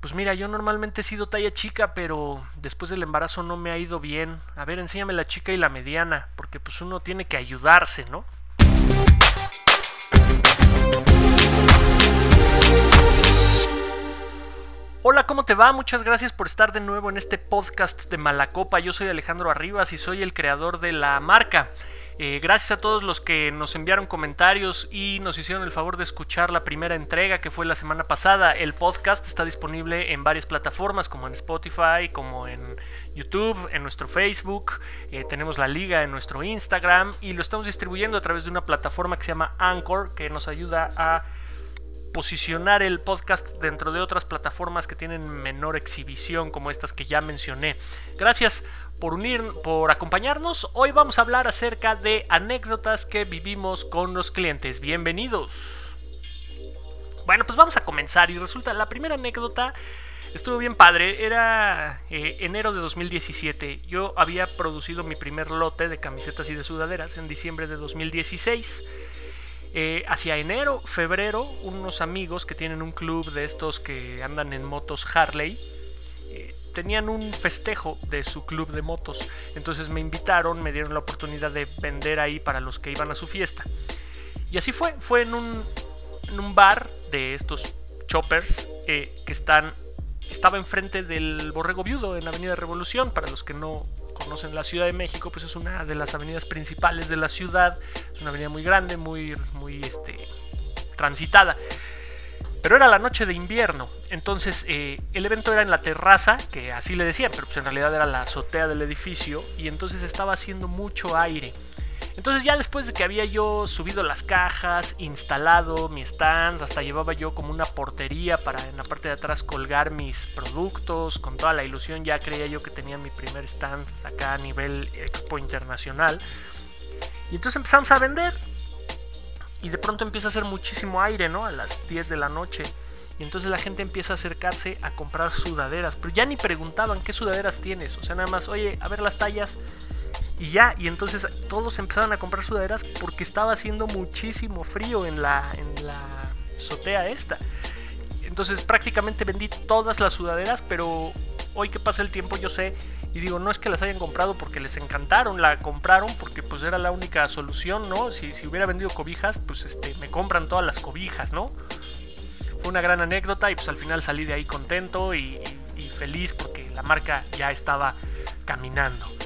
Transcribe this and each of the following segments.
Pues mira, yo normalmente he sido talla chica, pero después del embarazo no me ha ido bien. A ver, enséñame la chica y la mediana, porque pues uno tiene que ayudarse, ¿no? Hola, ¿cómo te va? Muchas gracias por estar de nuevo en este podcast de Malacopa. Yo soy Alejandro Arribas y soy el creador de la marca. Eh, gracias a todos los que nos enviaron comentarios y nos hicieron el favor de escuchar la primera entrega que fue la semana pasada. El podcast está disponible en varias plataformas como en Spotify, como en YouTube, en nuestro Facebook. Eh, tenemos la liga en nuestro Instagram y lo estamos distribuyendo a través de una plataforma que se llama Anchor que nos ayuda a posicionar el podcast dentro de otras plataformas que tienen menor exhibición como estas que ya mencioné. Gracias por unir, por acompañarnos. Hoy vamos a hablar acerca de anécdotas que vivimos con los clientes. Bienvenidos. Bueno, pues vamos a comenzar y resulta la primera anécdota estuvo bien padre. Era eh, enero de 2017. Yo había producido mi primer lote de camisetas y de sudaderas en diciembre de 2016. Eh, hacia enero, febrero, unos amigos que tienen un club de estos que andan en motos Harley tenían un festejo de su club de motos. Entonces me invitaron, me dieron la oportunidad de vender ahí para los que iban a su fiesta. Y así fue, fue en un, en un bar de estos choppers eh, que están, estaba enfrente del Borrego Viudo en Avenida Revolución. Para los que no conocen la Ciudad de México, pues es una de las avenidas principales de la ciudad. Es una avenida muy grande, muy, muy este, transitada. Pero era la noche de invierno, entonces eh, el evento era en la terraza, que así le decían, pero pues en realidad era la azotea del edificio, y entonces estaba haciendo mucho aire. Entonces ya después de que había yo subido las cajas, instalado mi stand, hasta llevaba yo como una portería para en la parte de atrás colgar mis productos, con toda la ilusión ya creía yo que tenía mi primer stand acá a nivel expo internacional. Y entonces empezamos a vender y de pronto empieza a hacer muchísimo aire, ¿no? A las 10 de la noche. Y entonces la gente empieza a acercarse a comprar sudaderas. Pero ya ni preguntaban qué sudaderas tienes. O sea, nada más, oye, a ver las tallas. Y ya, y entonces todos empezaron a comprar sudaderas porque estaba haciendo muchísimo frío en la, en la azotea esta. Entonces prácticamente vendí todas las sudaderas, pero hoy que pasa el tiempo yo sé y digo, no es que las hayan comprado porque les encantaron, la compraron porque pues era la única solución, ¿no? Si, si hubiera vendido cobijas, pues este, me compran todas las cobijas, ¿no? Fue una gran anécdota y pues al final salí de ahí contento y, feliz porque la marca ya estaba caminando.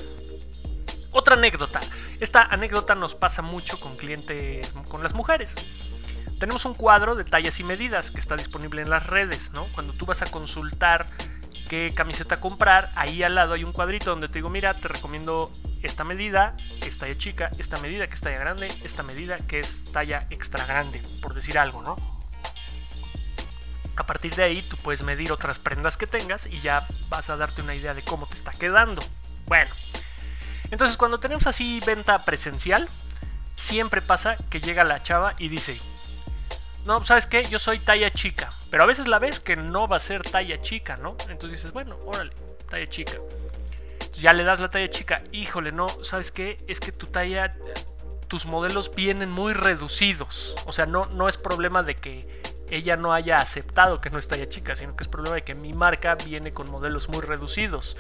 Otra anécdota. Esta anécdota nos pasa mucho con clientes, con las mujeres. Tenemos un cuadro de tallas y medidas que está disponible en las redes, ¿no? Cuando tú vas a consultar qué camiseta comprar, ahí al lado hay un cuadrito donde te digo, mira, te recomiendo esta medida, que es talla chica, esta medida, que es talla grande, esta medida, que es talla extra grande, por decir algo, ¿no? A partir de ahí tú puedes medir otras prendas que tengas y ya vas a darte una idea de cómo te está quedando. Bueno, entonces cuando tenemos así venta presencial, siempre pasa que llega la chava y dice, no, ¿sabes qué? Yo soy talla chica. Pero a veces la ves que no va a ser talla chica, ¿no? Entonces dices, bueno, órale, talla chica. Ya le das la talla chica. Híjole, no, ¿sabes qué? Es que tu talla, tus modelos vienen muy reducidos. O sea, no, no es problema de que ella no haya aceptado que no es talla chica, sino que es problema de que mi marca viene con modelos muy reducidos.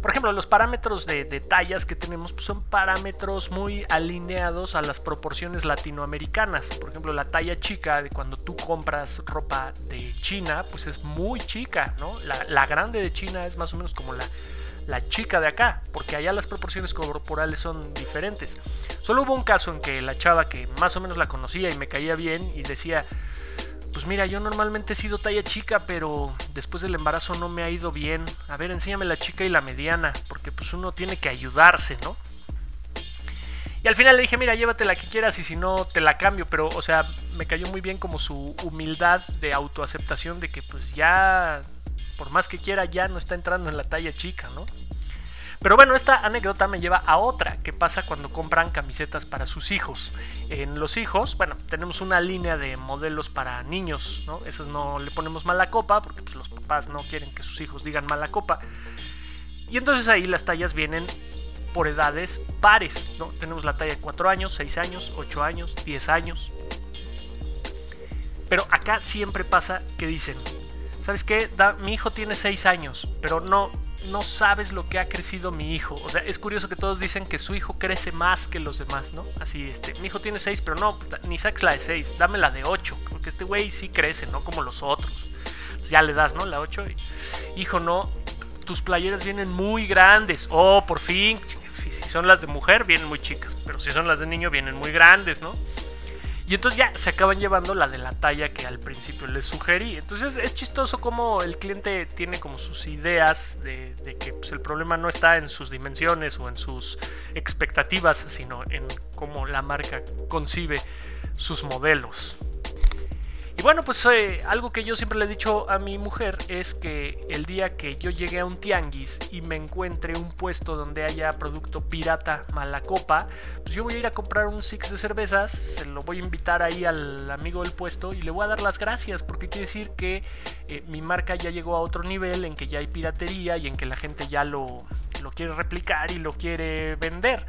Por ejemplo, los parámetros de, tallas que tenemos pues, son parámetros muy alineados a las proporciones latinoamericanas. Por ejemplo, la talla chica de cuando tú compras ropa de China, pues es muy chica, ¿no? La, grande de China es más o menos como la, la chica de acá, porque allá las proporciones corporales son diferentes. Solo hubo un caso en que la chava que más o menos la conocía y me caía bien y decía, pues mira, yo normalmente he sido talla chica, pero después del embarazo no me ha ido bien. A ver, enséñame la chica y la mediana, porque pues uno tiene que ayudarse, ¿no? Y al final le dije, mira, llévate la que quieras y si no, te la cambio. Pero, o sea, me cayó muy bien como su humildad de autoaceptación de que pues ya, por más que quiera, ya no está entrando en la talla chica, ¿no? Pero bueno, esta anécdota me lleva a otra que pasa cuando compran camisetas para sus hijos. En los hijos, bueno, tenemos una línea de modelos para niños, ¿no? Esos no le ponemos mala copa porque pues, los papás no quieren que sus hijos digan mala copa. Y entonces ahí las tallas vienen por edades pares, ¿no? Tenemos la talla de 4 años, 6 años, 8 años, 10 años. Pero acá siempre pasa que dicen, ¿sabes qué? mi hijo tiene 6 años, pero no, no sabes lo que ha crecido mi hijo. O sea, es curioso que todos dicen que su hijo crece más que los demás, ¿no? Así, este, mi hijo tiene 6, pero no, ni saques la de 6, dame la de 8, porque este güey sí crece, ¿no? Como los otros. ya le das, ¿no? La 8 y, hijo, no, tus playeras vienen muy grandes. Oh, por fin. Si son las de mujer, vienen muy chicas, pero si son las de niño, vienen muy grandes, ¿no? Y entonces ya se acaban llevando la de la talla que al principio les sugerí. Entonces es chistoso como el cliente tiene como sus ideas de, que pues, el problema no está en sus dimensiones o en sus expectativas, sino en cómo la marca concibe sus modelos. Y bueno, pues eh, algo que yo siempre le he dicho a mi mujer es que el día que yo llegue a un tianguis y me encuentre un puesto donde haya producto pirata mala copa, pues yo voy a ir a comprar un six de cervezas, se lo voy a invitar ahí al amigo del puesto y le voy a dar las gracias porque quiere decir que eh, mi marca ya llegó a otro nivel en que ya hay piratería y en que la gente ya lo, lo quiere replicar y lo quiere vender.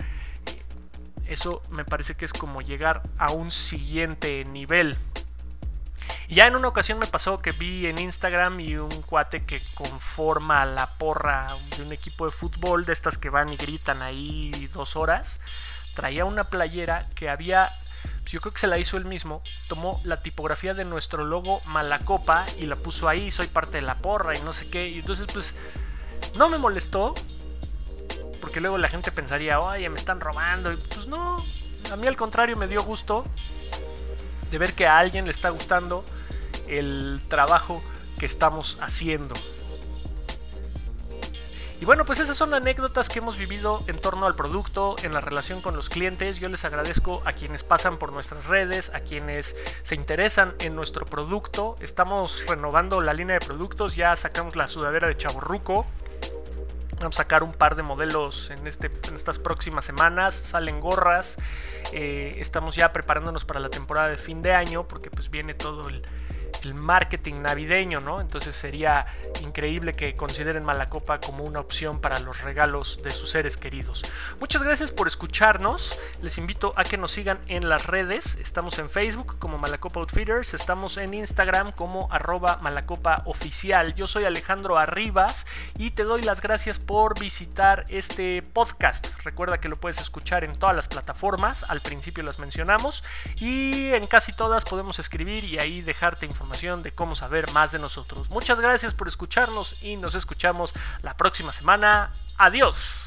Eso me parece que es como llegar a un siguiente nivel. Y ya en una ocasión me pasó que vi en Instagram y un cuate que conforma la porra de un equipo de fútbol, de estas que van y gritan ahí dos horas, traía una playera que había pues yo creo que se la hizo él mismo, tomó la tipografía de nuestro logo Malacopa y la puso ahí, soy parte de la porra y no sé qué, y entonces pues no me molestó, porque luego la gente pensaría, oye, me están robando, y pues no, a mí al contrario me dio gusto de ver que a alguien le está gustando el trabajo que estamos haciendo. Y bueno, pues esas son anécdotas que hemos vivido en torno al producto, en la relación con los clientes. Yo les agradezco a quienes pasan por nuestras redes, a quienes se interesan en nuestro producto. Estamos renovando la línea de productos, ya sacamos la sudadera de Chaborruco. Vamos a sacar un par de modelos en, este, en estas próximas semanas. Salen gorras. Eh, estamos ya preparándonos para la temporada de fin de año porque pues viene todo el, el marketing navideño, ¿no? Entonces sería increíble que consideren Malacopa como una opción para los regalos de sus seres queridos. Muchas gracias por escucharnos. Les invito a que nos sigan en las redes. Estamos en Facebook como Malacopa Outfitters, estamos en Instagram como arroba Malacopa. Yo soy Alejandro Arribas y te doy las gracias por visitar este podcast. Recuerda que lo puedes escuchar en todas las plataformas, al principio las mencionamos y en casi todas podemos escribir y ahí dejarte de cómo saber más de nosotros. Muchas gracias por escucharnos y nos escuchamos la próxima semana. Adiós.